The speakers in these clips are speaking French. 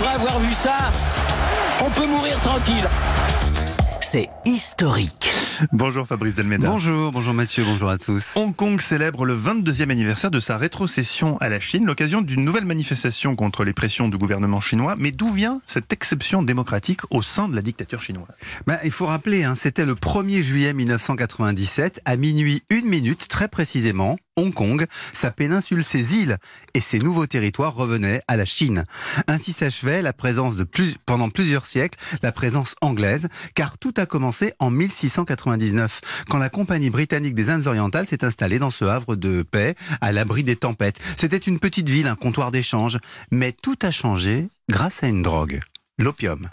après avoir vu ça, on peut mourir tranquille. C'est historique. Bonjour Fabrice Delmeda. Bonjour, bonjour Mathieu, bonjour à tous. Hong Kong célèbre le 22e anniversaire de sa rétrocession à la Chine, l'occasion d'une nouvelle manifestation contre les pressions du gouvernement chinois. Mais d'où vient cette exception démocratique au sein de la dictature chinoise? Bah, Il faut rappeler, hein, c'était le 1er juillet 1997, à minuit une minute très précisément. Hong Kong, sa péninsule, ses îles et ses nouveaux territoires revenaient à la Chine. Ainsi s'achevait la présence de plus, pendant plusieurs siècles, la présence anglaise, car tout a commencé en 1699, quand la compagnie britannique des Indes orientales s'est installée dans ce havre de paix, à l'abri des tempêtes. C'était une petite ville, un comptoir d'échange, mais tout a changé grâce à une drogue l'opium.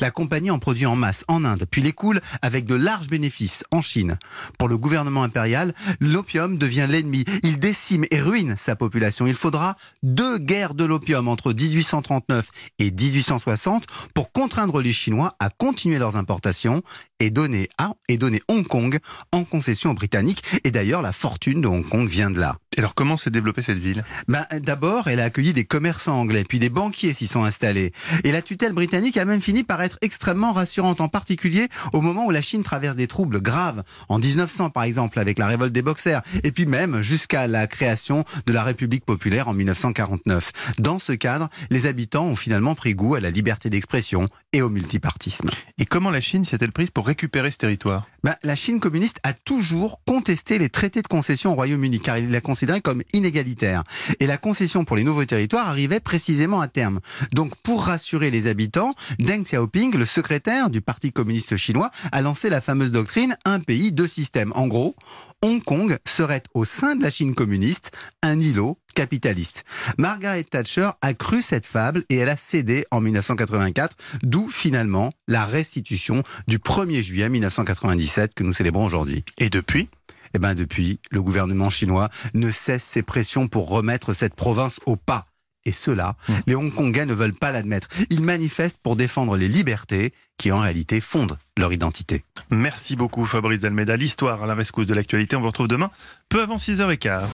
La compagnie en produit en masse en Inde, puis l'écoule avec de larges bénéfices en Chine. Pour le gouvernement impérial, l'opium devient l'ennemi. Il décime et ruine sa population. Il faudra deux guerres de l'opium entre 1839 et 1860 pour contraindre les Chinois à continuer leurs importations et donner, à, et donner Hong Kong en concession aux Britanniques. Et d'ailleurs, la fortune de Hong Kong vient de là. Alors comment s'est développée cette ville? Ben, D'abord, elle a accueilli des commerçants anglais, puis des banquiers s'y sont installés. Et la tutelle britannique a même fini par être extrêmement rassurante, en particulier au moment où la Chine traverse des troubles graves, en 1900 par exemple, avec la révolte des boxers, et puis même jusqu'à la création de la République populaire en 1949. Dans ce cadre, les habitants ont finalement pris goût à la liberté d'expression et au multipartisme. Et comment la Chine s'est-elle prise pour récupérer ce territoire? Ben, La Chine communiste a toujours contesté les traités de concession au Royaume-Uni, car il l'a comme inégalitaire. Et la concession pour les nouveaux territoires arrivait précisément à terme. Donc pour rassurer les habitants, Deng Xiaoping, le secrétaire du Parti communiste chinois, a lancé la fameuse doctrine un pays, deux systèmes. En gros, Hong Kong serait au sein de la Chine communiste un îlot capitaliste. Margaret Thatcher a cru cette fable et elle a cédé en 1984, d'où finalement la restitution du 1er juillet 1997 que nous célébrons aujourd'hui. Et depuis? Eh ben depuis, le gouvernement chinois ne cesse ses pressions pour remettre cette province au pas. Et cela, mmh. les Hongkongais ne veulent pas l'admettre. Ils manifestent pour défendre les libertés qui en réalité fondent leur identité. Merci beaucoup Fabrice Dalmeda. L'histoire à la rescousse de l'actualité, on vous retrouve demain, peu avant 6h15.